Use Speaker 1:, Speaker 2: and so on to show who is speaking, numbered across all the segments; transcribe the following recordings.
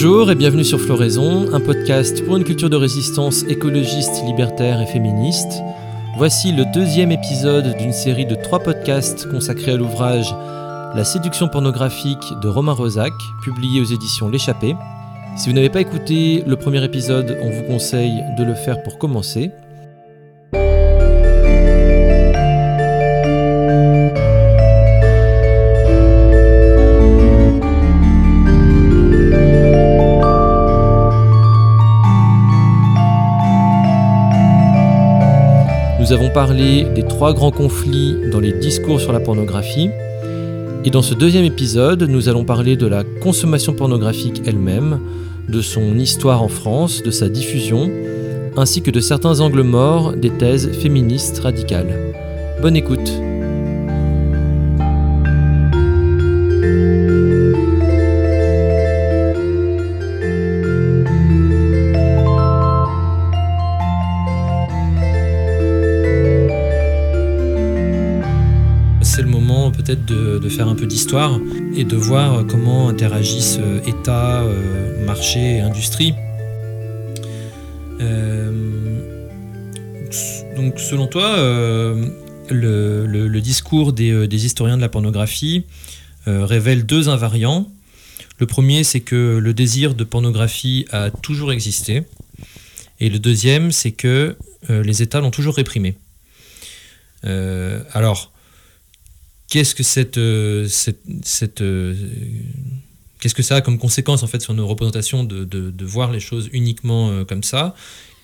Speaker 1: Bonjour et bienvenue sur Floraison, un podcast pour une culture de résistance écologiste, libertaire et féministe. Voici le deuxième épisode d'une série de trois podcasts consacrés à l'ouvrage La séduction pornographique de Romain Rosac, publié aux éditions L'échappée. Si vous n'avez pas écouté le premier épisode, on vous conseille de le faire pour commencer. Nous avons parlé des trois grands conflits dans les discours sur la pornographie. Et dans ce deuxième épisode, nous allons parler de la consommation pornographique elle-même, de son histoire en France, de sa diffusion, ainsi que de certains angles morts des thèses féministes radicales. Bonne écoute de, faire un peu d'histoire et de voir comment interagissent euh, État, euh, marché et industrie. Euh, donc selon toi, le, discours des, historiens de la pornographie révèle deux invariants. Le premier, c'est que le désir de pornographie a toujours existé. Et le deuxième, c'est que les États l'ont toujours réprimé. Alors, qu'est-ce que cette, euh, cette, euh, qu'est-ce que ça a comme conséquence en fait sur nos représentations de, de- voir les choses uniquement euh, comme ça?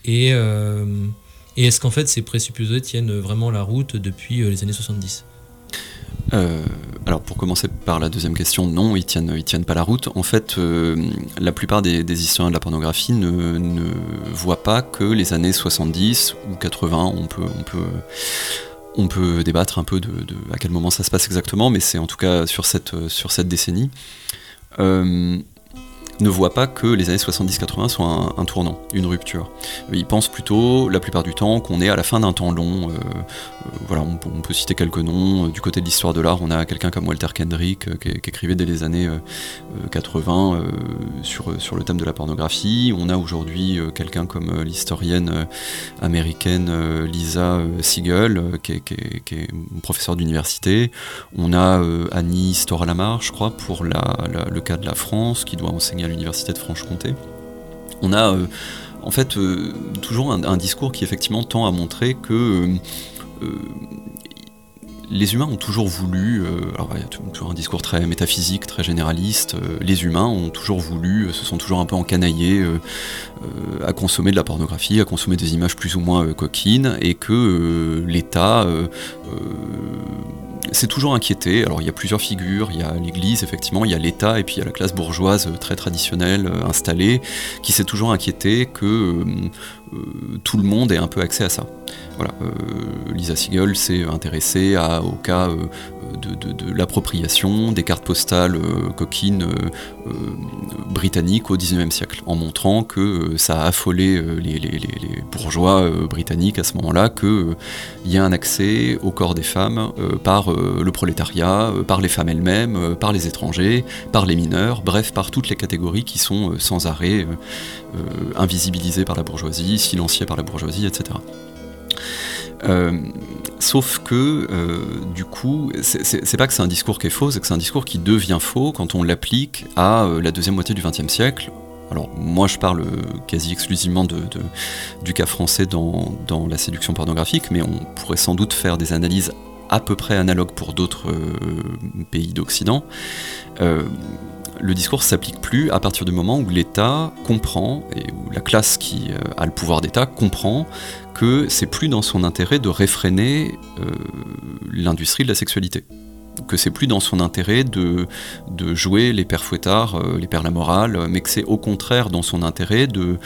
Speaker 1: Et, est-ce qu'en fait ces présupposés tiennent vraiment la route depuis les années 70
Speaker 2: Euh, alors pour commencer par la deuxième question, non, ils tiennent, ils tiennent pas la route. En fait, la plupart des, historiens de la pornographie ne, ne voient pas que les années 70 ou 80, on peut, on peut, on peut débattre un peu de, à quel moment ça se passe exactement, mais c'est en tout cas sur cette, cette décennie. Euh, ne voient pas que les années 70-80 sont un, tournant, une rupture. Ils pensent plutôt, la plupart du temps, qu'on est à la fin d'un temps long. euh, euh, voilà, on, peut- citer quelques noms. Euh, Du côté de l'histoire de l'art, on a quelqu'un comme Walter Kendrick qui, écrivait dès les années euh, euh, 80 euh, sur, le thème de la pornographie. On a aujourd'hui quelqu'un comme l'historienne américaine Lisa Siegel, qui, est, qui professeure d'université. On a Annie Storalamar, je crois, pour le cas de la France, qui doit enseigner à l'université de Franche-Comté. On a euh, en fait euh, toujours un, discours qui effectivement tend à montrer que euh, les humains ont toujours voulu, euh, alors il y a tou- toujours un discours très métaphysique, très généraliste, euh, les humains ont toujours voulu, euh, se sont toujours un peu encanaillés à consommer de la pornographie, à consommer des images plus ou moins coquines, et que l'État s'est toujours inquiété. Alors il y a plusieurs figures, il y a l'Église effectivement, il y a l'État, et puis il y a la classe bourgeoise très traditionnelle, installée, qui s'est toujours inquiété que tout le monde ait un peu accès à ça. Voilà, euh, Lisa Siegel s'est intéressée au cas euh, de, l'appropriation des cartes postales euh, coquines euh, euh, britanniques au XIXe siècle, en montrant que ça a affolé les, les- bourgeois britanniques à ce moment-là, qu'il y a un accès au corps des femmes par le prolétariat, par les femmes elles-mêmes, par les étrangers, par les mineurs, bref, par toutes les catégories qui sont sans arrêt invisibilisées par la bourgeoisie, silenciées par la bourgeoisie, etc. Euh, sauf que, euh, du coup, c'est- pas que c'est un discours qui est faux, c'est que c'est un discours qui devient faux quand on l'applique à euh, la deuxième moitié du XXe siècle. Alors, moi, je parle quasi exclusivement de, du cas français dans, la séduction pornographique, mais on pourrait sans doute faire des analyses à peu près analogues pour d'autres pays d'Occident. Le discours s'applique plus à partir du moment où l'État comprend, et où la classe qui euh, a le pouvoir d'État comprend que c'est plus dans son intérêt de réfréner euh, l'industrie de la sexualité. Que c'est plus dans son intérêt de, jouer les pères fouettards, euh, les pères la morale, mais que c'est au contraire dans son intérêt de,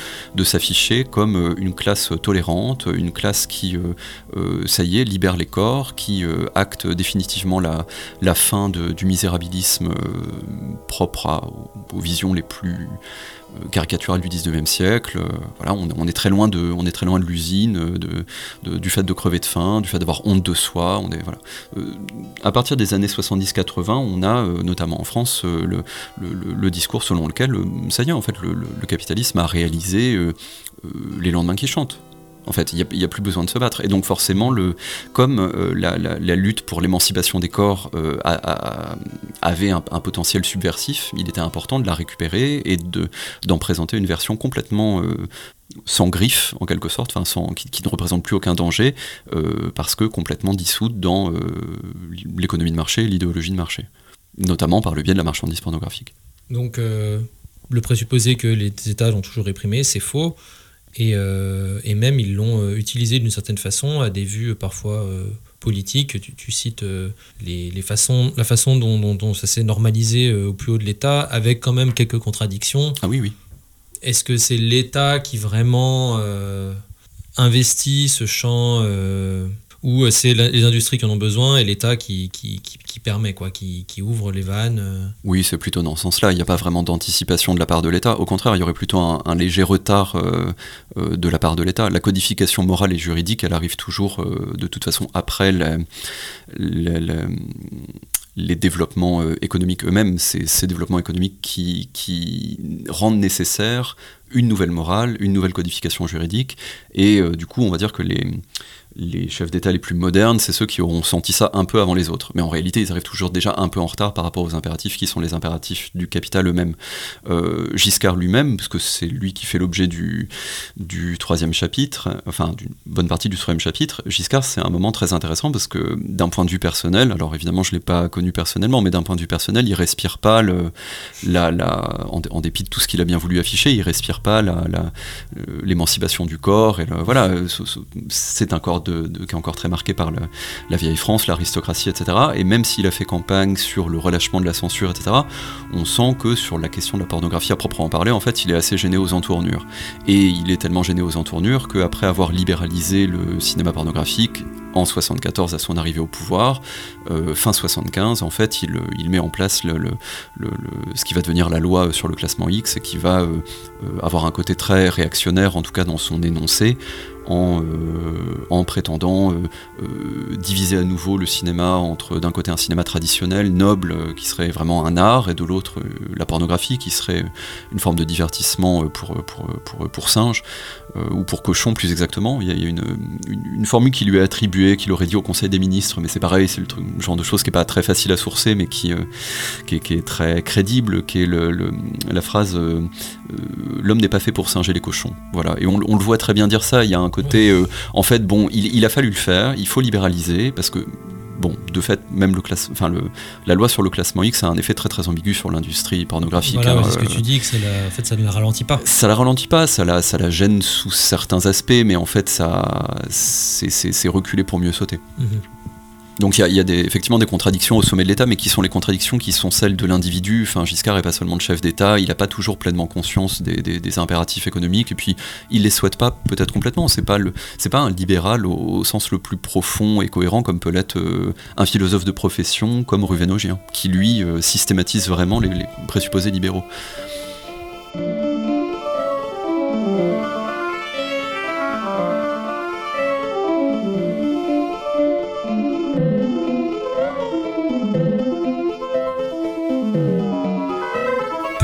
Speaker 2: s'afficher comme euh, une classe tolérante, une classe qui, euh, ça y est, libère les corps, qui acte définitivement la, fin du misérabilisme propre aux visions les plus euh, caricaturales du 19e siècle. Euh, voilà, on, est très loin de, on est très loin de l'usine, euh, de, du fait de crever de faim, du fait d'avoir honte de soi. On est, voilà. À partir des années années 70-80, on a, notamment en France, le, discours selon lequel, ça y est, en fait, le, capitalisme a réalisé les lendemains qui chantent. En fait, il n'y a, plus besoin de se battre. Et donc forcément, comme euh, la, lutte pour l'émancipation des corps euh, avait un, potentiel subversif, il était important de la récupérer et d'en présenter une version complètement euh, sans griffe, en quelque sorte, qui, ne représente plus aucun danger, parce que complètement dissoute dans l'économie de marché l'idéologie de marché, notamment par le biais de la marchandise pornographique.
Speaker 1: Donc, le présupposé que les États l'ont toujours réprimé, c'est faux. Euh, et, même, ils l'ont euh, utilisé d'une certaine façon à des vues euh, parfois politiques. Tu, cites les, façons, la façon dont, ça s'est normalisé au plus haut de l'État, avec quand même quelques contradictions.
Speaker 2: Ah oui, oui.
Speaker 1: Est-ce que c'est l'État qui vraiment investit ce champ ou euh, c'est les industries qui en ont besoin et l'État qui, qui, permet, quoi, qui, ouvre les vannes euh.
Speaker 2: Oui, c'est plutôt dans ce sens-là. Il n'y a pas vraiment d'anticipation de la part de l'État. Au contraire, il y aurait plutôt un, léger retard euh, de la part de l'État. La codification morale et juridique, elle arrive toujours de toute façon après les développements économiques eux-mêmes. C'est ces développements économiques qui, qui rendent nécessaire une nouvelle morale, une nouvelle codification juridique. Et du coup, on va dire que les les chefs d'État les plus modernes, c'est ceux qui auront senti ça un peu avant les autres. Mais en réalité, ils arrivent toujours déjà un peu en retard par rapport aux impératifs qui sont les impératifs du capital eux-mêmes. Euh, Giscard lui-même, parce que c'est lui qui fait l'objet du, troisième chapitre, enfin d'une bonne partie du troisième chapitre, Giscard, c'est un moment très intéressant parce que d'un point de vue personnel, alors évidemment je ne l'ai pas connu personnellement, mais d'un point de vue personnel, il respire pas le, la, la, en, dépit de tout ce qu'il a bien voulu afficher, il respire pas euh, l'émancipation du corps. Et voilà, euh, c'est un corps qui est encore très marqué par la vieille France, l'aristocratie, etc. Et même s'il a fait campagne sur le relâchement de la censure, etc., on sent que sur la question de la pornographie à proprement parler, en fait, il est assez gêné aux entournures. Et il est tellement gêné aux entournures qu'après avoir libéralisé le cinéma pornographique, en 74 à son arrivée au pouvoir, euh, fin 75 en fait il, met en place ce qui va devenir la loi sur le classement X et qui va euh, euh, avoir un côté très réactionnaire en tout cas dans son énoncé en, en prétendant diviser à nouveau le cinéma entre d'un côté un cinéma traditionnel, noble, qui serait vraiment un art, et de l'autre la pornographie, qui serait une forme de divertissement pour, pour, pour, singes, ou pour cochons plus exactement. Il y a, une, une, formule qui lui est attribuée, qu'il aurait dit au Conseil des ministres, mais c'est pareil, c'est le genre de choses qui n'est pas très facile à sourcer, mais qui, euh, qui, est, très crédible, qui est le, la phrase euh, euh, L'homme n'est pas fait pour singer les cochons. Voilà. Et on, le voit très bien dire ça. Il y a un côté, en fait, bon, il, a fallu le faire, il faut libéraliser, parce que bon, de fait, même le classe, enfin le, la loi sur le classement X a un effet très très ambigu sur l'industrie pornographique.
Speaker 1: Voilà, hein, ce que tu dis, que en fait, ça ne la ralentit pas.
Speaker 2: Ça la ralentit pas, ça la, ça la gêne sous certains aspects, mais en fait, ça, c'est reculé pour mieux sauter. Mhm. Donc il y a, effectivement des contradictions au sommet de l'État, mais qui sont les contradictions qui sont celles de l'individu. Enfin, Giscard n'est pas seulement le chef d'État, il n'a pas toujours pleinement conscience des, impératifs économiques, et puis il les souhaite pas peut-être complètement. C'est pas pas un libéral au, sens le plus profond et cohérent comme peut l'être euh, un philosophe de profession comme Ruvenogien, qui lui euh, systématise vraiment les présupposés libéraux.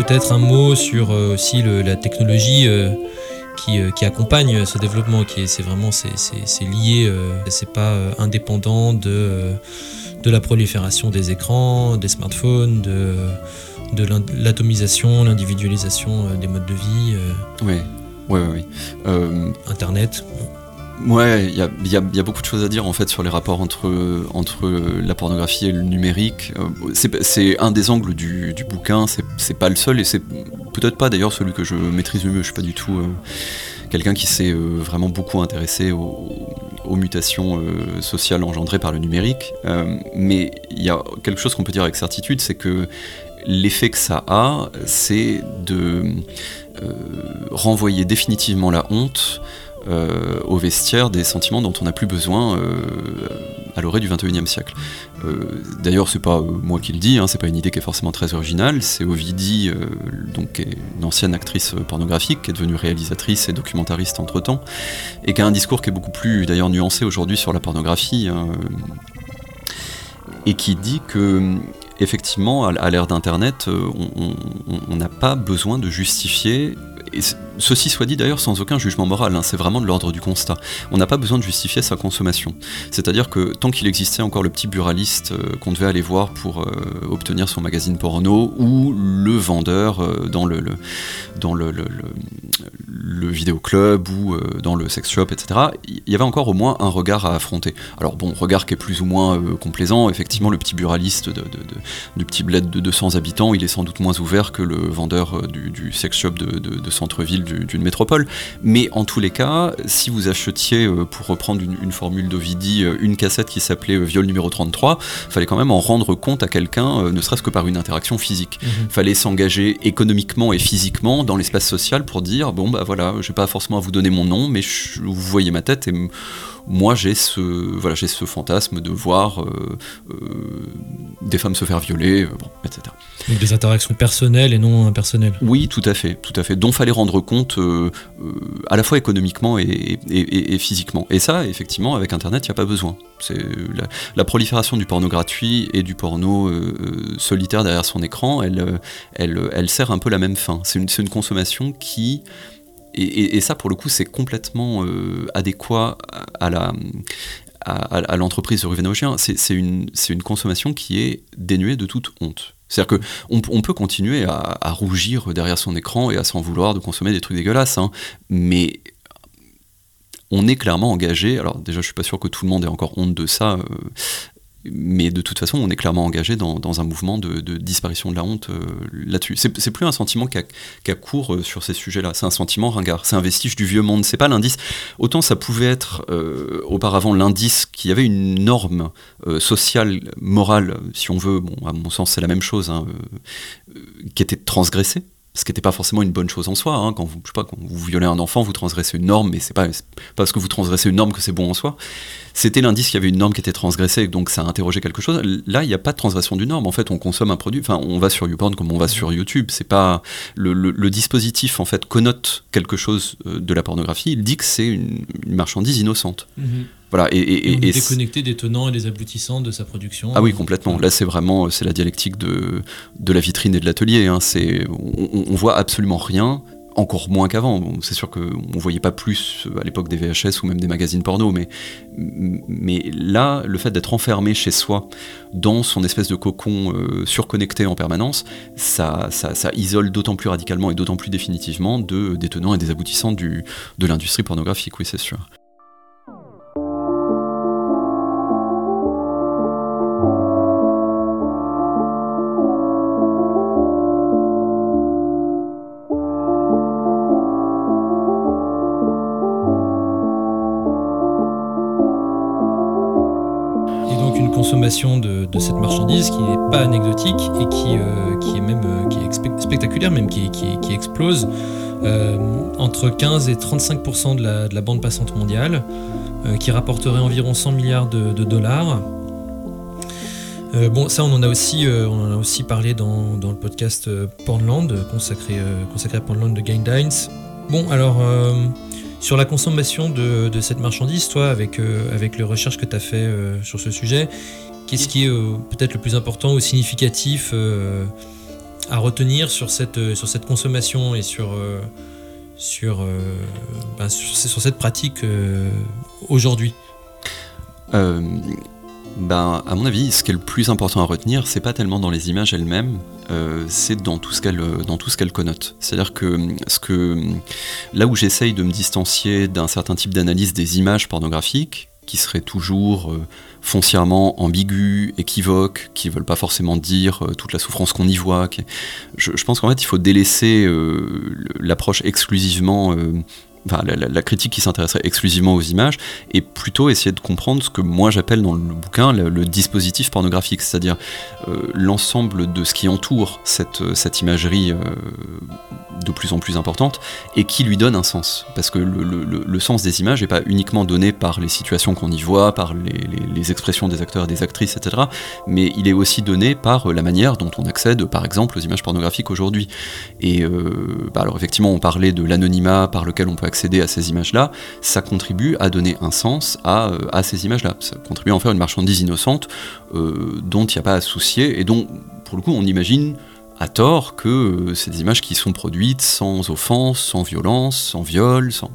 Speaker 1: Peut-être un mot sur euh, aussi la technologie euh, euh, qui, accompagne ce développement, qui c'est vraiment c'est, lié, c'est pas indépendant de, de la prolifération des écrans, des smartphones, de, de l'atomisation, l'individualisation des modes de vie.
Speaker 2: oui, oui,
Speaker 1: oui. Internet.
Speaker 2: Ouais, il y a, beaucoup de choses à dire en fait sur les rapports entre, la pornographie et le numérique. Euh, c'est un des angles du, bouquin, c'est pas le seul et c'est peut-être pas d'ailleurs celui que je maîtrise le mieux. Je suis pas du tout euh, quelqu'un qui s'est euh, vraiment beaucoup intéressé aux, mutations sociales engendrées par le numérique. mais il y a quelque chose qu'on peut dire avec certitude, c'est que l'effet que ça a, c'est de renvoyer définitivement la honte euh, au vestiaire des sentiments dont on n'a plus besoin euh, à l'orée du 21e siècle. Euh, d'ailleurs, c'est pas moi qui le dis, hein, c'est pas une idée qui est forcément très originale, c'est Ovidie, donc une ancienne actrice pornographique, qui est devenue réalisatrice et documentariste entre temps, et qui a un discours qui est beaucoup plus d'ailleurs nuancé aujourd'hui sur la pornographie. Hein, et qui dit que effectivement, à l'ère d'Internet, on n'a pas besoin de justifier ceci soit dit d'ailleurs sans aucun jugement moral, hein, c'est vraiment de l'ordre du constat. On n'a pas besoin de justifier sa consommation. C'est-à-dire que tant qu'il existait encore le petit buraliste euh, qu'on devait aller voir pour euh, obtenir son magazine porno, ou le vendeur euh, dans le, dans vidéoclub ou dans le sex shop, etc., il y avait encore au moins un regard à affronter. Alors bon, regard qui est plus ou moins complaisant, effectivement le petit buraliste du petit bled de 200 habitants, il est sans doute moins ouvert que le vendeur du, sex shop de, de d'une métropole. Mais en tous les cas, si vous achetiez, euh, pour reprendre une, formule d'Ovidie, euh, une cassette qui s'appelait euh, Viol numéro 33, fallait quand même en rendre compte à quelqu'un, ne serait-ce que par une interaction physique. Il mhm. Fallait s'engager économiquement et physiquement dans l'espace social pour dire bon bah voilà, j'ai pas forcément à vous donner mon nom, mais vous voyez ma tête et moi j'ai ce, voilà, j'ai ce fantasme de voir euh, euh, des femmes se faire violer, euh, etc.
Speaker 1: Donc des interactions personnelles et non impersonnelles.
Speaker 2: Oui, tout à fait, tout à fait. Dont fallait rendre compte à la fois économiquement et, physiquement. Et ça, effectivement, avec Internet, il n'y a pas besoin. C'est la, prolifération du porno gratuit et du porno solitaire derrière son écran, elle, elle, elle sert un peu la même fin. C'est une, une consommation qui et, ça, pour le coup, c'est complètement euh, adéquat à la à, l'entreprise de Ruvenogien, c'est une, une, consommation qui est dénuée de toute honte. C'est-à-dire qu'on on peut continuer à, rougir derrière son écran et à s'en vouloir de consommer des trucs dégueulasses, hein, mais on est clairement engagé. Alors déjà, je suis pas sûr que tout le monde ait encore honte de ça, euh, mais de toute façon, on est clairement engagé dans, un mouvement de, disparition de la honte euh, là-dessus. C'est plus un sentiment qui a, court euh, sur ces sujets-là, c'est un sentiment ringard, c'est un vestige du vieux monde, c'est pas l'indice. Autant ça pouvait être euh, auparavant l'indice qu'il y avait une norme sociale, morale, si on veut, bon, à mon sens c'est la même chose, hein, qui était transgressée ce qui n'était pas forcément une bonne chose en soi. Hein. Quand, vous, je sais pas, quand vous violez un enfant, vous transgressez une norme, mais c'est pas parce que vous transgressez une norme que c'est bon en soi. C'était l'indice qu'il y avait une norme qui était transgressée, donc ça a interrogé quelque chose. Là, il n'y a pas de transgression d'une norme. En fait, on consomme un produit. Enfin, on va sur YouPorn comme on va sur YouTube. C'est pas le, dispositif en fait connote quelque chose euh, de la pornographie. Il dit que c'est une, marchandise innocente. Mm-hmm.
Speaker 1: Voilà, et, et, et, déconnecté des tenants et des aboutissants de sa production.
Speaker 2: Ah oui, complètement. Là, c'est vraiment c'est la dialectique de, de la vitrine et de l'atelier. Hein. C'est, on, on, voit absolument rien, encore moins qu'avant. c'est sûr qu'on ne voyait pas plus à l'époque des VHS ou même des magazines porno, mais, mais là, le fait d'être enfermé chez soi, dans son espèce de cocon euh, surconnecté en permanence, ça, ça, ça isole d'autant plus radicalement et d'autant plus définitivement de, des tenants et des aboutissants du, de l'industrie pornographique, oui, c'est sûr.
Speaker 1: De, cette marchandise qui n'est pas anecdotique et qui, euh, qui est même euh, qui est spectaculaire, même qui, qui, explose. Euh, entre 15 et 35% de la, de la, bande passante mondiale, qui rapporterait environ 100 milliards de, dollars. bon, ça, on en a aussi, on en a aussi parlé dans, dans le podcast Pornland, consacré, consacré à Pornland de Gain Dines. Bon, alors, sur la consommation de, de, cette marchandise, toi, avec, avec les recherches que tu as fait sur ce sujet, Qu'est-ce qui est euh, peut-être le plus important ou significatif euh, à retenir sur cette, euh, sur cette consommation et sur, sur, ben, sur, cette pratique aujourd'hui?
Speaker 2: Ben, à mon avis, ce qui est le plus important à retenir, c'est pas tellement dans les images elles-mêmes, c'est dans tout ce qu'elles dans connotent. C'est-à-dire que ce que là où j'essaye de me distancier d'un certain type d'analyse des images pornographiques, qui seraient toujours foncièrement ambigus, équivoques, qui veulent pas forcément dire euh, toute la souffrance qu'on y voit. Je, pense qu'en fait, il faut délaisser euh, l'approche exclusivement euh, enfin, la, critique qui s'intéresserait exclusivement aux images, et plutôt essayer de comprendre ce que moi j'appelle dans le bouquin le, dispositif pornographique, c'est-à-dire euh, l'ensemble de ce qui entoure cette, euh, cette imagerie euh, de plus en plus importante, et qui lui donne un sens. Parce que le, sens des images n'est pas uniquement donné par les situations qu'on y voit, par les, expressions des acteurs et des actrices, etc., mais il est aussi donné par la manière dont on accède, par exemple, aux images pornographiques aujourd'hui. Et bah, alors effectivement, on parlait de l'anonymat par lequel on peut accéder à ces images-là, ça contribue à donner un sens à, à ces images-là. Ça contribue à en faire une marchandise innocente dont il n'y a pas à soucier et dont, pour le coup, on imagine à tort que euh, c'est des images qui sont produites sans offense, sans violence, sans viol, sans...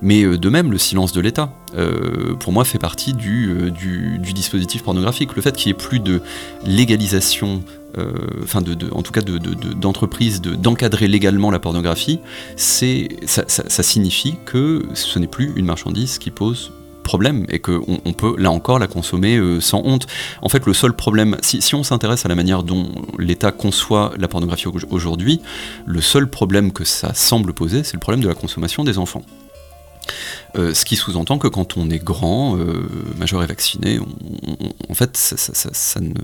Speaker 2: Mais euh, de même, le silence de l'État, euh, pour moi, fait partie du, du, dispositif pornographique. Le fait qu'il n'y ait plus de légalisation, enfin, de, en tout cas d'entreprise de, d'encadrer légalement la pornographie, ça, signifie que ce n'est plus une marchandise qui pose problème et qu'on on peut là encore la consommer euh, sans honte. En fait, le seul problème, si on s'intéresse à la manière dont l'État conçoit la pornographie aujourd'hui, le seul problème que ça semble poser, c'est le problème de la consommation des enfants. Euh, ce qui sous-entend que quand on est grand, euh, majeur et vacciné, en fait, ça, ça, ne,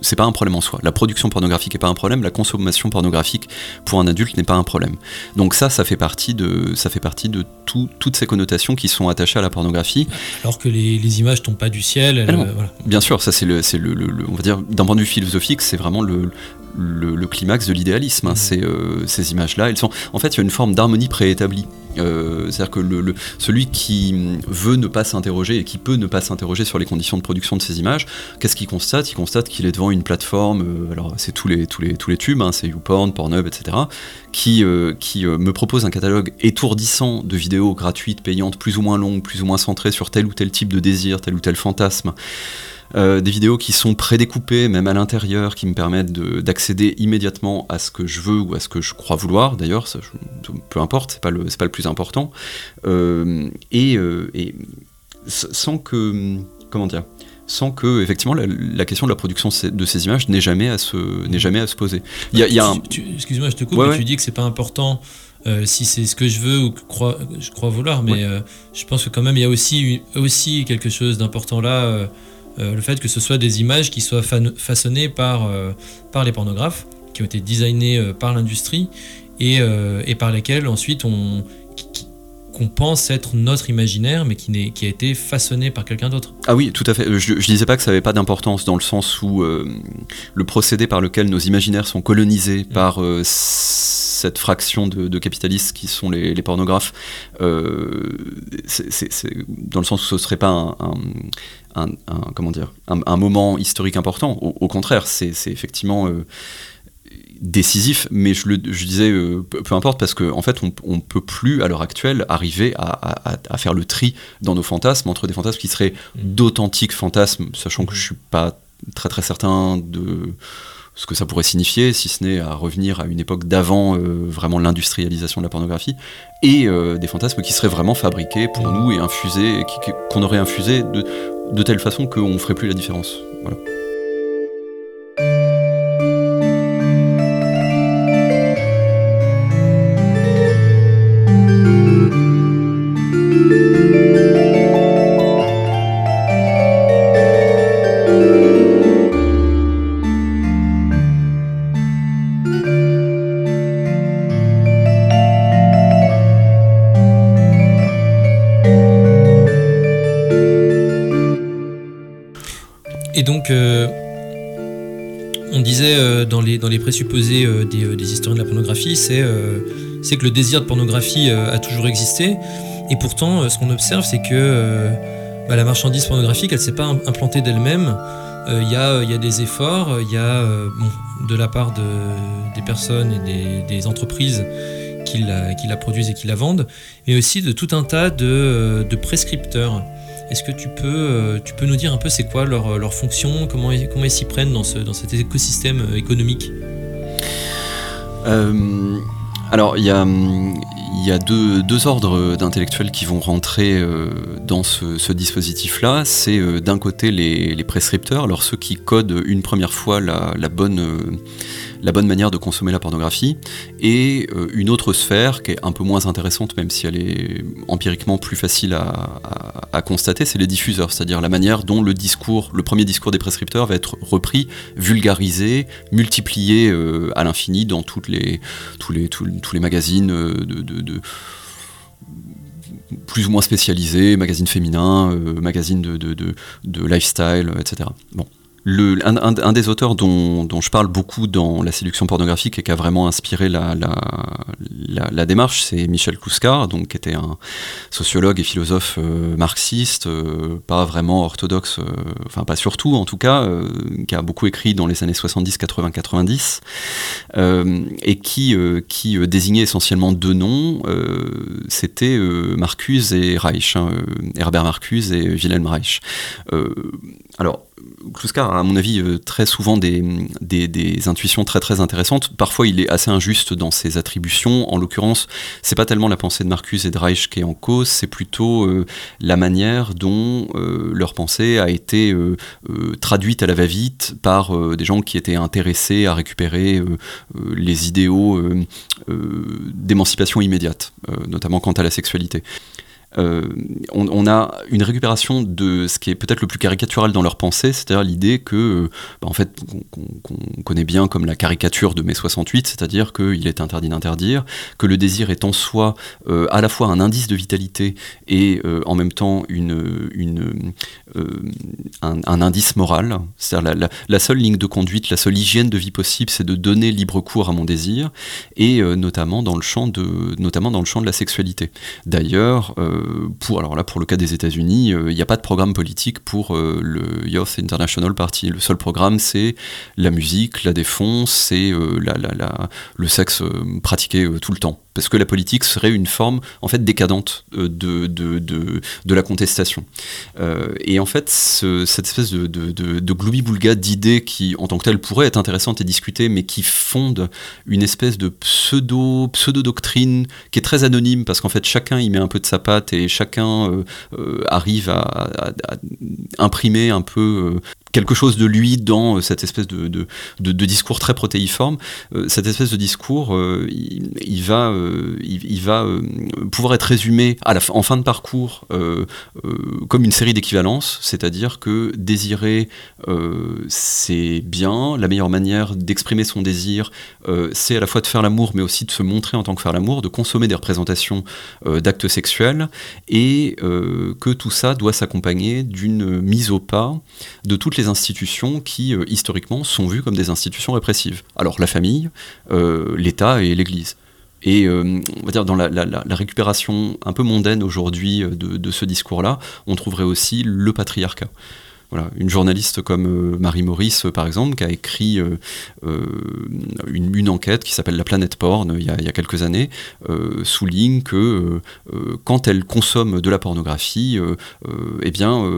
Speaker 2: c'est pas un problème en soi. La production pornographique n'est pas un problème, la consommation pornographique pour un adulte n'est pas un problème. Donc ça, ça fait partie de, ça fait partie de toutes ces connotations qui sont attachées à la pornographie.
Speaker 1: Alors que les, les images tombent pas du ciel. Euh,
Speaker 2: Bien sûr, ça c'est le, le, le, on va dire, d'un point de vue philosophique, c'est vraiment le, le, climax de l'idéalisme. Hein. Mmh. C'est, ces images-là, elles sont, en fait, il y a une forme d'harmonie préétablie. Euh, c'est-à-dire que celui qui veut ne pas s'interroger et qui peut ne pas s'interroger sur les conditions de production de ces images, qu'est-ce qu'il constate? Il constate qu'il est devant une plateforme, euh, alors c'est tous les, tous, les, tous les tubes, hein, c'est YouPorn, Pornhub, etc., qui, euh, qui me propose un catalogue étourdissant de vidéos gratuites, payantes, plus ou moins longues, plus ou moins centrées sur tel ou tel type de désir, tel ou tel fantasme. Euh, des vidéos qui sont prédécoupées, même à l'intérieur, qui me permettent d'accéder immédiatement à ce que je veux ou à ce que je crois vouloir, d'ailleurs, peu importe, c'est pas, le, pas le plus important. Euh, et, euh, et, sans que. Comment dire sans que effectivement la, question de la production de ces images n'ait jamais à se jamais à se poser.
Speaker 1: Il y a, Excuse-moi, je te coupe, mais tu dis que c'est pas important si c'est ce que je veux ou que je crois vouloir, mais je pense que quand même il y a aussi aussi quelque chose d'important là euh, le fait que ce soit des images qui soient façonnées par, euh, par les pornographes, qui ont été designées euh, par l'industrie et, et, par lesquelles ensuite on, qu'on pense être notre imaginaire, mais qui, qui a été façonné par quelqu'un d'autre.
Speaker 2: Ah oui, tout à fait. Je, ne disais pas que ça n'avait pas d'importance dans le sens où le procédé par lequel nos imaginaires sont colonisés mm. par cette fraction de, capitalistes qui sont les, pornographes, c'est dans le sens où ce serait pas un, comment dire, un, moment historique important. Au, contraire, c'est effectivement euh, décisif, mais je, le, disais euh, peu, importe parce qu'en en fait, on ne peut plus à l'heure actuelle arriver à, faire le tri dans nos fantasmes entre des fantasmes qui seraient d'authentiques fantasmes, sachant que je suis pas très très certain de ce que ça pourrait signifier, si ce n'est à revenir à une époque d'avant euh, vraiment l'industrialisation de la pornographie, et des fantasmes qui seraient vraiment fabriqués pour nous et infusés, qu'on aurait infusés de, de telle façon qu'on ne ferait plus la différence.
Speaker 1: On disait euh, dans, les, dans les présupposés euh, euh, des, historiens de la pornographie, c'est que le désir de pornographie a toujours existé. Et pourtant, ce qu'on observe, c'est que bah, la marchandise pornographique, elle ne s'est pas implantée d'elle-même. Il y, a, des efforts, il y a de la part des personnes et des, entreprises qui la, produisent et qui la vendent, mais aussi de tout un tas de prescripteurs. Est-ce que tu peux, euh, tu peux nous dire un peu c'est quoi leur, leur fonction, comment, ils s'y prennent dans, ce, dans cet écosystème euh, économique?
Speaker 2: Euh, Alors, il y a, deux, ordres d'intellectuels qui vont rentrer dans ce, dispositif-là. C'est d'un côté les, prescripteurs, alors ceux qui codent une première fois la bonne la bonne manière de consommer la pornographie, et euh, une autre sphère qui est un peu moins intéressante, même si elle est empiriquement plus facile à, constater, c'est les diffuseurs, c'est-à-dire la manière dont le discours, le premier discours des prescripteurs va être repris, vulgarisé, multiplié euh, à l'infini dans tous, les, magazines euh, de, plus ou moins spécialisés, magazines féminins, magazines de, lifestyle, etc. un, des auteurs dont, je parle beaucoup dans la séduction pornographique et qui a vraiment inspiré la, démarche, c'est Michel Kouskar, donc, qui était un sociologue et philosophe euh, marxiste, euh, pas vraiment orthodoxe, euh, enfin pas surtout en tout cas, qui a beaucoup écrit dans les années 70, 80, 90, et qui, qui désignait essentiellement deux noms, c'était Marcuse et Reich, hein, Herbert Marcuse et Wilhelm Reich. Alors, Kluskar a, à mon avis, euh, très souvent des, des, intuitions très très intéressantes. Parfois, il est assez injuste dans ses attributions. En l'occurrence, c'est pas tellement la pensée de Marcus et de Reich qui est en cause, c'est plutôt euh, la manière dont euh, leur pensée a été traduite à la va-vite par des gens qui étaient intéressés à récupérer les idéaux d'émancipation immédiate, notamment quant à la sexualité. Euh, on, a une récupération de ce qui est peut-être le plus caricatural dans leur pensée, c'est-à-dire l'idée que, bah, en fait, qu'on connaît bien comme la caricature de mai 68, c'est-à-dire qu'il est interdit d'interdire, que le désir est en soi euh, à la fois un indice de vitalité et euh, en même temps une, un, indice moral. C'est-à-dire la, la, seule ligne de conduite, la seule hygiène de vie possible, c'est de donner libre cours à mon désir, et notamment dans le champ de, notamment dans le champ de la sexualité. D'ailleurs, pour, alors là, pour le cas des États-Unis, euh, il n'y a pas de programme politique pour euh, le Youth International Party. Le seul programme, c'est la musique, la défense, c'est euh, la, le sexe pratiqué tout le temps parce que la politique serait une forme en fait décadente de, de, de, la contestation. et en fait, cette espèce de, de, de d'idées qui, en tant que telles, pourraient être intéressantes et discutées, mais qui fondent une espèce de pseudo, pseudo-doctrine qui est très anonyme, parce qu'en fait, chacun y met un peu de sa patte et chacun euh, euh, arrive à, imprimer un peu euh, quelque chose de lui dans cette espèce de, de, discours très protéiforme. cette espèce de discours, il, va, il, va pouvoir être résumé à la, en fin de parcours comme une série d'équivalences, c'est-à-dire que désirer, c'est bien, la meilleure manière d'exprimer son désir, c'est à la fois de faire l'amour, mais aussi de se montrer en tant que faire l'amour, de consommer des représentations d'actes sexuels, et euh, que tout ça doit s'accompagner d'une mise au pas de toutes les institutions qui, euh, historiquement, sont vues comme des institutions répressives. Alors la famille, euh, l'État et l'Église. Et on va dire dans la, récupération un peu mondaine aujourd'hui de, ce discours-là, on trouverait aussi le patriarcat une journaliste comme euh, Marie Maurice, par exemple, qui a écrit euh, euh, une, enquête qui s'appelle La planète porn il y a, quelques années, souligne que quand elle consomme de la pornographie, eh bien,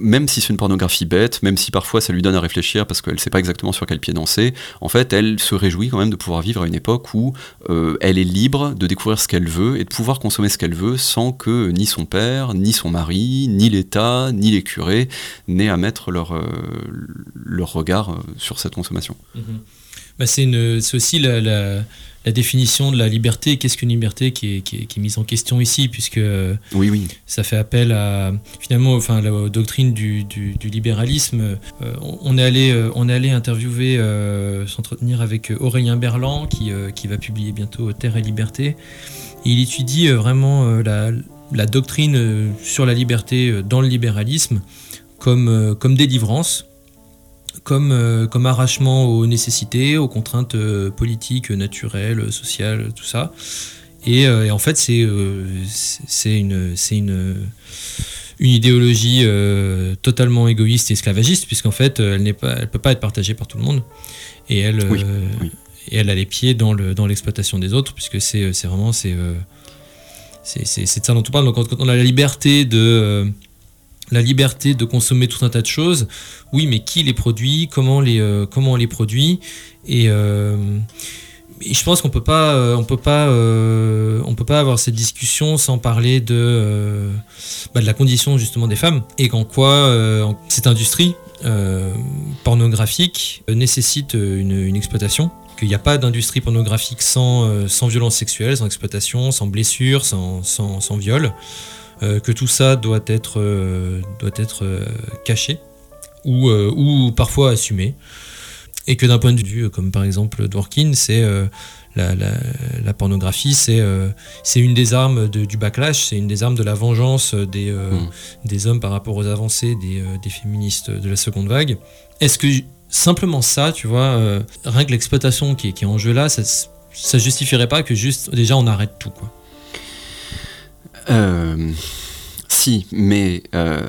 Speaker 2: même si c'est une pornographie bête, même si parfois ça lui donne à réfléchir parce qu'elle ne sait pas exactement sur quel pied danser, en fait, elle se réjouit quand même de pouvoir vivre à une époque où elle est libre de découvrir ce qu'elle veut et de pouvoir consommer ce qu'elle veut sans que ni son père, ni son mari, ni l'État, ni les curés n'aient à mettre leur, euh, leur regard euh, sur cette consommation.
Speaker 1: Mhm. Bah, c'est aussi la, la, définition de la liberté. Qu'est-ce qu'une liberté qui est, qui, est, mise en question ici, puisque
Speaker 2: oui, oui.
Speaker 1: ça fait appel à finalement enfin, la doctrine du, du, libéralisme. Euh, on, est allé, on est allé interviewer, s'entretenir avec Aurélien Berland, qui, qui va publier bientôt Terre et Liberté. il étudie vraiment la, la doctrine sur la liberté dans le libéralisme comme, euh, comme délivrance, comme, euh, comme arrachement aux nécessités, aux contraintes euh, politiques, naturelles, sociales, tout ça. Et, en fait, c'est c'est une, une, une idéologie totalement égoïste et esclavagiste, puisqu'en fait, elle ne peut pas être partagée par tout le monde. Et elle, Et elle a les pieds dans l'exploitation dans des autres, puisque c'est vraiment c'est c'est de ça dont on parle. Donc quand on a la liberté de la liberté de consommer tout un tas de choses. Oui, mais qui les produit Comment les euh, on les produit euh, Et, je pense qu'on peut pas euh, peut pas avoir cette discussion sans parler de bah, de la condition justement des femmes et qu'en quoi cette industrie pornographique nécessite une, exploitation qu'il n'y a pas d'industrie pornographique sans, violence sexuelle, sans exploitation, sans blessure, sans viol. Euh, que tout ça doit être, euh, doit être euh, caché ou, ou parfois assumé. Et que d'un point de vue, comme par exemple Dworkin, c'est la, pornographie, c'est c'est une des armes du backlash, c'est une des armes de la vengeance des, mm. des hommes par rapport aux avancées des, des féministes de la seconde vague. Est-ce que simplement ça, tu vois, rien que l'exploitation qui, qui, est en jeu là, ça, ça justifierait pas que juste déjà on arrête tout quoi?
Speaker 2: Euh, Si, mais euh,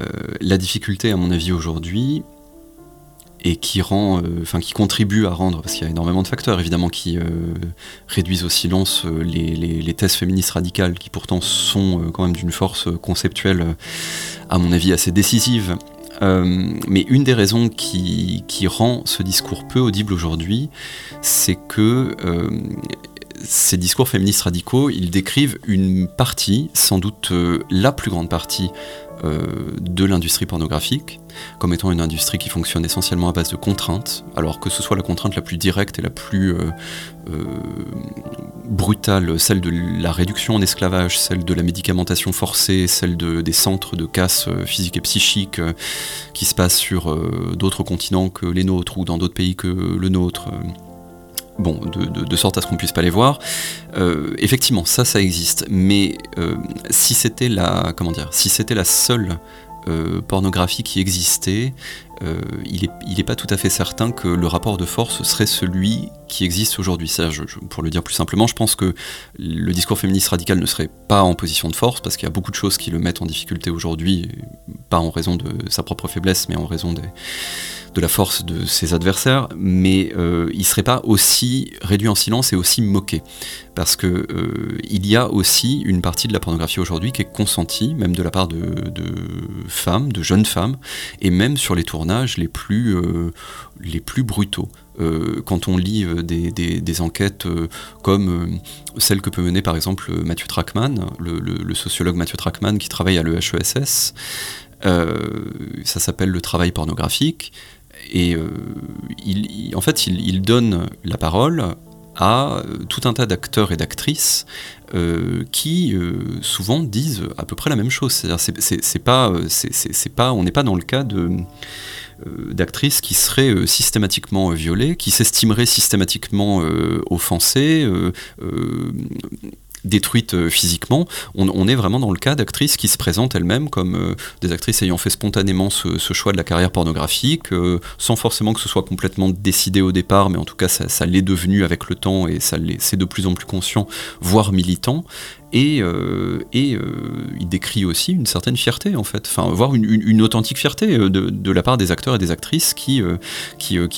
Speaker 2: la difficulté à mon avis aujourd'hui et qui rend, euh, enfin qui contribue à rendre, parce qu'il y a énormément de facteurs évidemment qui réduisent au silence les, les, thèses féministes radicales qui pourtant sont quand même d'une force conceptuelle à mon avis assez décisive. Mais une des raisons qui, qui, rend ce discours peu audible aujourd'hui, c'est que ces discours féministes radicaux, ils décrivent une partie, sans doute euh, la plus grande partie euh, de l'industrie pornographique, comme étant une industrie qui fonctionne essentiellement à base de contraintes, alors que ce soit la contrainte la plus directe et la plus euh, brutale, celle de la réduction en esclavage, celle de la médicamentation forcée, celle de, des centres de casse physique et psychique qui se passent sur d'autres continents que les nôtres ou dans d'autres pays que le nôtre bon, de, sorte à ce qu'on puisse pas les voir. Euh, effectivement, ça, ça existe. Mais euh, si c'était la, comment dire, si c'était la seule euh, pornographie qui existait, il n'est est pas tout à fait certain que le rapport de force serait celui qui existe aujourd'hui. Pour le dire plus simplement, je pense que le discours féministe radical ne serait pas en position de force, parce qu'il y a beaucoup de choses qui le mettent en difficulté aujourd'hui, pas en raison de sa propre faiblesse, mais en raison de la force de ses adversaires, mais euh, il ne serait pas aussi réduit en silence et aussi moqué. Parce que euh, il y a aussi une partie de la pornographie aujourd'hui qui est consentie, même de la part de, femmes, de jeunes femmes, et même sur les tournages les plus, euh, les plus brutaux. quand on lit des, enquêtes comme celle que peut mener par exemple Mathieu Trackman, le, sociologue Mathieu Trackman qui travaille à l'EHESS, ça s'appelle le travail pornographique. Et euh, il, en fait, il, donne la parole à euh, tout un tas d'acteurs et d'actrices euh, qui souvent disent à peu près la même chose. C'est pas, c'est pas, on n'est pas dans le cas de d'actrices qui seraient systématiquement violées, qui s'estimeraient systématiquement offensées, détruites euh, physiquement. On, est vraiment dans le cas d'actrices qui se présentent elles-mêmes comme euh, des actrices ayant fait spontanément ce, choix de la carrière pornographique, euh, sans forcément que ce soit complètement décidé au départ, mais en tout cas ça, l'est devenu avec le temps et ça c'est de plus en plus conscient, voire militant. Et, euh, euh, il décrit aussi une certaine fierté, en fait, enfin, voire une, authentique fierté euh, de, la part des acteurs et des actrices qui,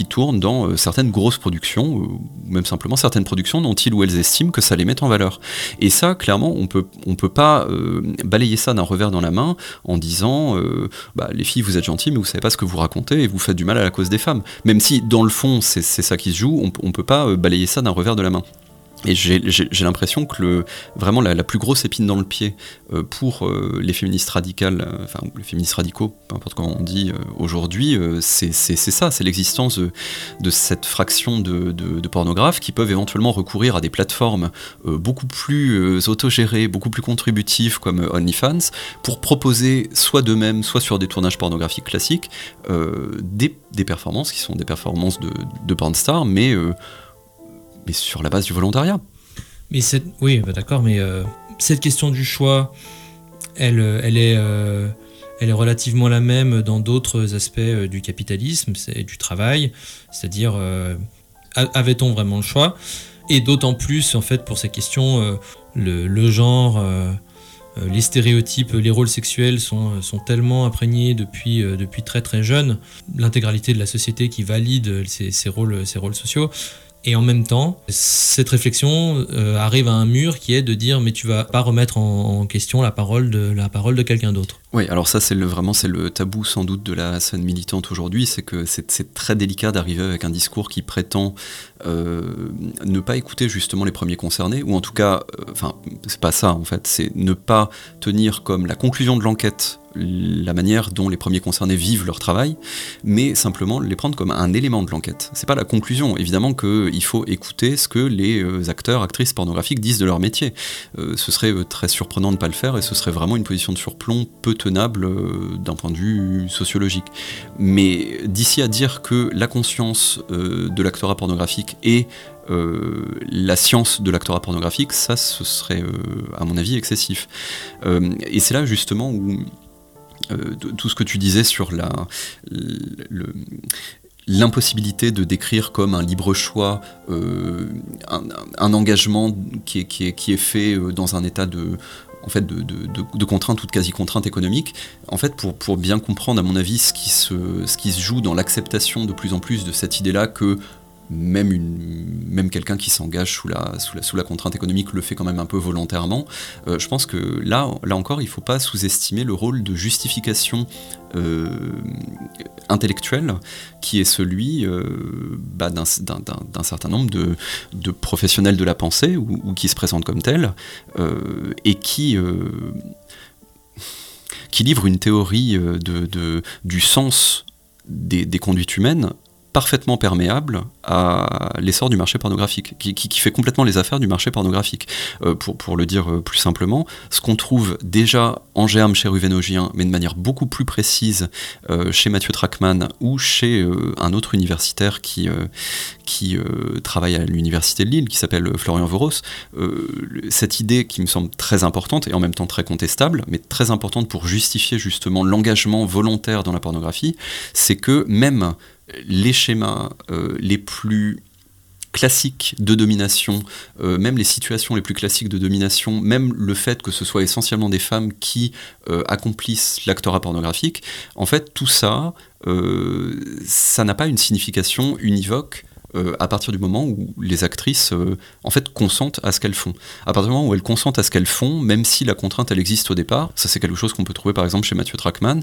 Speaker 2: tournent dans certaines grosses productions, ou même simplement certaines productions dont ils ou elles estiment que ça les met en valeur. Et ça, clairement, on peut, on peut pas balayer ça d'un revers dans la main en disant bah, les filles, vous êtes gentilles, mais vous savez pas ce que vous racontez et vous faites du mal à la cause des femmes. Même si, dans le fond, c'est ça qui se joue, on, on peut pas balayer ça d'un revers de la main. Et j'ai l'impression que vraiment la, plus grosse épine dans le pied euh, pour euh, les féministes radicales, euh, enfin les féministes radicaux, peu importe comment on dit aujourd'hui, c'est ça, c'est l'existence de, cette fraction de, pornographes qui peuvent éventuellement recourir à des plateformes beaucoup plus autogérées, beaucoup plus contributives comme OnlyFans, pour proposer soit d'eux-mêmes, soit sur des tournages pornographiques classiques, des, des, performances qui sont des performances de, de pornstar, mais mais sur la base du volontariat.
Speaker 1: Mais oui, bah d'accord, mais euh, cette question du choix, elle, euh, elle, est, euh, elle est relativement la même dans d'autres aspects du capitalisme et du travail. C'est-à-dire, avait-on vraiment le choix? Et d'autant plus, en fait, pour ces questions, le, genre, les stéréotypes, les rôles sexuels sont, sont tellement imprégnés depuis, depuis très très jeune. L'intégralité de la société qui valide ces, rôles, ces rôles sociaux et en même temps, cette réflexion euh, arrive à un mur qui est de dire mais tu vas pas remettre en, question la parole de la parole de quelqu'un d'autre.
Speaker 2: Oui, alors ça c'est le, vraiment c'est le tabou sans doute de la scène militante aujourd'hui, c'est que c'est très délicat d'arriver avec un discours qui prétend euh, ne pas écouter justement les premiers concernés, ou en tout cas, euh, enfin c'est pas ça en fait, c'est ne pas tenir comme la conclusion de l'enquête la manière dont les premiers concernés vivent leur travail, mais simplement les prendre comme un élément de l'enquête. C'est pas la conclusion. Évidemment qu'il faut écouter ce que les euh, acteurs, actrices pornographiques disent de leur métier. Euh, ce serait très surprenant de ne pas le faire et ce serait vraiment une position de surplomb peu tenable d'un point de vue sociologique. Mais d'ici à dire que la conscience de l'acteur pornographique euh, la science de l'actorat pornographique, ça, ce serait, euh, à mon avis, excessif. Euh, et c'est là justement où tout ce que tu disais sur l'impossibilité de décrire comme un libre choix un, engagement qui est, fait dans un état de, en fait, de, contrainte ou de quasi-contrainte économique. En fait, pour, bien comprendre, à mon avis, ce qui se joue dans l'acceptation de plus en plus de cette idée-là que même, quelqu'un qui s'engage sous la, contrainte économique le fait quand même un peu volontairement. Euh, je pense que là, encore, il ne faut pas sous-estimer le rôle de justification euh, intellectuelle qui est celui euh, bah, d'un certain nombre de, professionnels de la pensée ou, qui se présentent comme tels et qui qui livre une théorie du sens des, conduites humaines parfaitement perméable à l'essor du marché pornographique, qui, fait complètement les affaires du marché pornographique. Euh, pour, pour, le dire euh, plus simplement, ce qu'on trouve déjà en germe chez Ruvenogien, mais de manière beaucoup plus précise euh, chez Mathieu Trackman ou chez un autre universitaire qui, qui travaille à l'université de Lille, qui s'appelle Florian Voros, cette idée qui me semble très importante et en même temps très contestable, mais très importante pour justifier justement l'engagement volontaire dans la pornographie, c'est que même les schémas euh, les plus classiques de domination, euh, même les situations les plus classiques de domination, même le fait que ce soit essentiellement des femmes qui euh, accomplissent l'actorat pornographique, en fait tout ça, ça n'a pas une signification univoque euh, à partir du moment où les actrices euh, en fait consentent à ce qu'elles font. À partir du moment où elles consentent à ce qu'elles font, même si la contrainte elle existe au départ, ça c'est quelque chose qu'on peut trouver par exemple chez Mathieu Trackman,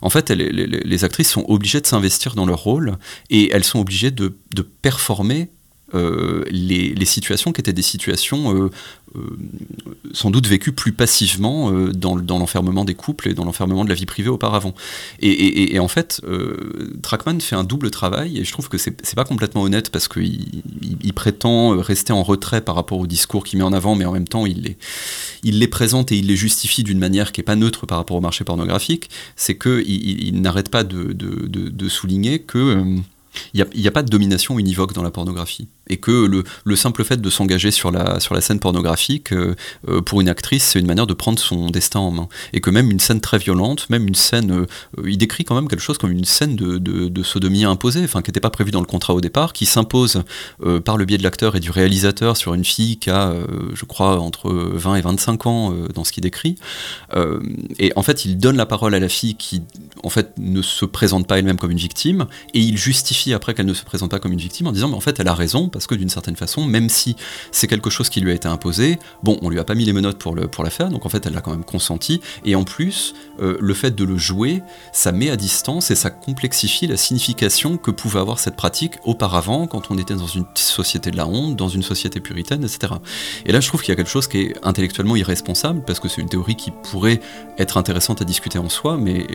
Speaker 2: en fait les, actrices sont obligées de s'investir dans leur rôle et elles sont obligées de, de performer euh, les, situations qui étaient des situations euh, euh, sans doute vécues plus passivement dans, l'enfermement des couples et dans l'enfermement de la vie privée auparavant. Et, en fait, Trackman fait un double travail et je trouve que c'est pas complètement honnête parce qu'il il, prétend rester en retrait par rapport au discours qu'il met en avant, mais en même temps il les, il les présente et il les justifie d'une manière qui n'est pas neutre par rapport au marché pornographique. C'est qu'il il, n'arrête pas de, souligner que il n'y a, pas de domination univoque dans la pornographie. Et que le, simple fait de s'engager sur la, sur la scène pornographique, euh, euh, pour une actrice, c'est une manière de prendre son destin en main. Et que même une scène très violente, même une scène. Euh, il décrit quand même quelque chose comme une scène de, de, sodomie imposée, enfin, qui n'était pas prévue dans le contrat au départ, qui s'impose par le biais de l'acteur et du réalisateur sur une fille qui a, je crois, entre 20 et 25 ans dans ce qu'il décrit. et en fait, il donne la parole à la fille qui, en fait, ne se présente pas elle-même comme une victime, et il justifie après qu'elle ne se présente pas comme une victime en disant mais en fait elle a raison parce que d'une certaine façon même si c'est quelque chose qui lui a été imposé bon on lui a pas mis les menottes pour, le, pour la faire donc en fait elle l'a quand même consenti et en plus euh, le fait de le jouer ça met à distance et ça complexifie la signification que pouvait avoir cette pratique auparavant quand on était dans une société de la honte dans une société puritaine etc et là je trouve qu'il y a quelque chose qui est intellectuellement irresponsable parce que c'est une théorie qui pourrait être intéressante à discuter en soi mais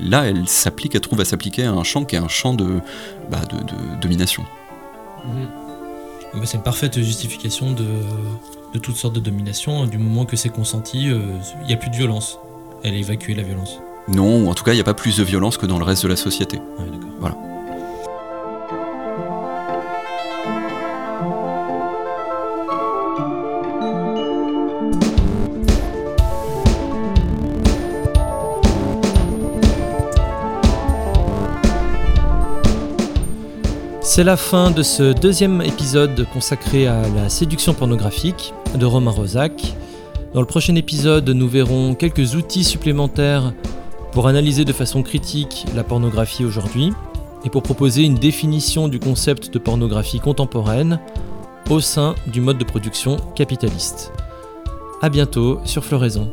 Speaker 2: là elle s'applique elle trouve à s'appliquer à un champ qui est un champ de bah, de, domination.
Speaker 1: Mhm. C'est une parfaite justification de, toutes sortes de domination. Du moment que c'est consenti, il euh, n'y a plus de violence. Elle a évacué la violence.
Speaker 2: Non, ou en tout cas, il n'y a pas plus de violence que dans le reste de la société. voilà.
Speaker 1: C'est la fin de ce deuxième épisode consacré à la séduction pornographique de Romain Rosac. Dans le prochain épisode, nous verrons quelques outils supplémentaires pour analyser de façon critique la pornographie aujourd'hui et pour proposer une définition du concept de pornographie contemporaine au sein du mode de production capitaliste. A bientôt sur Floraison.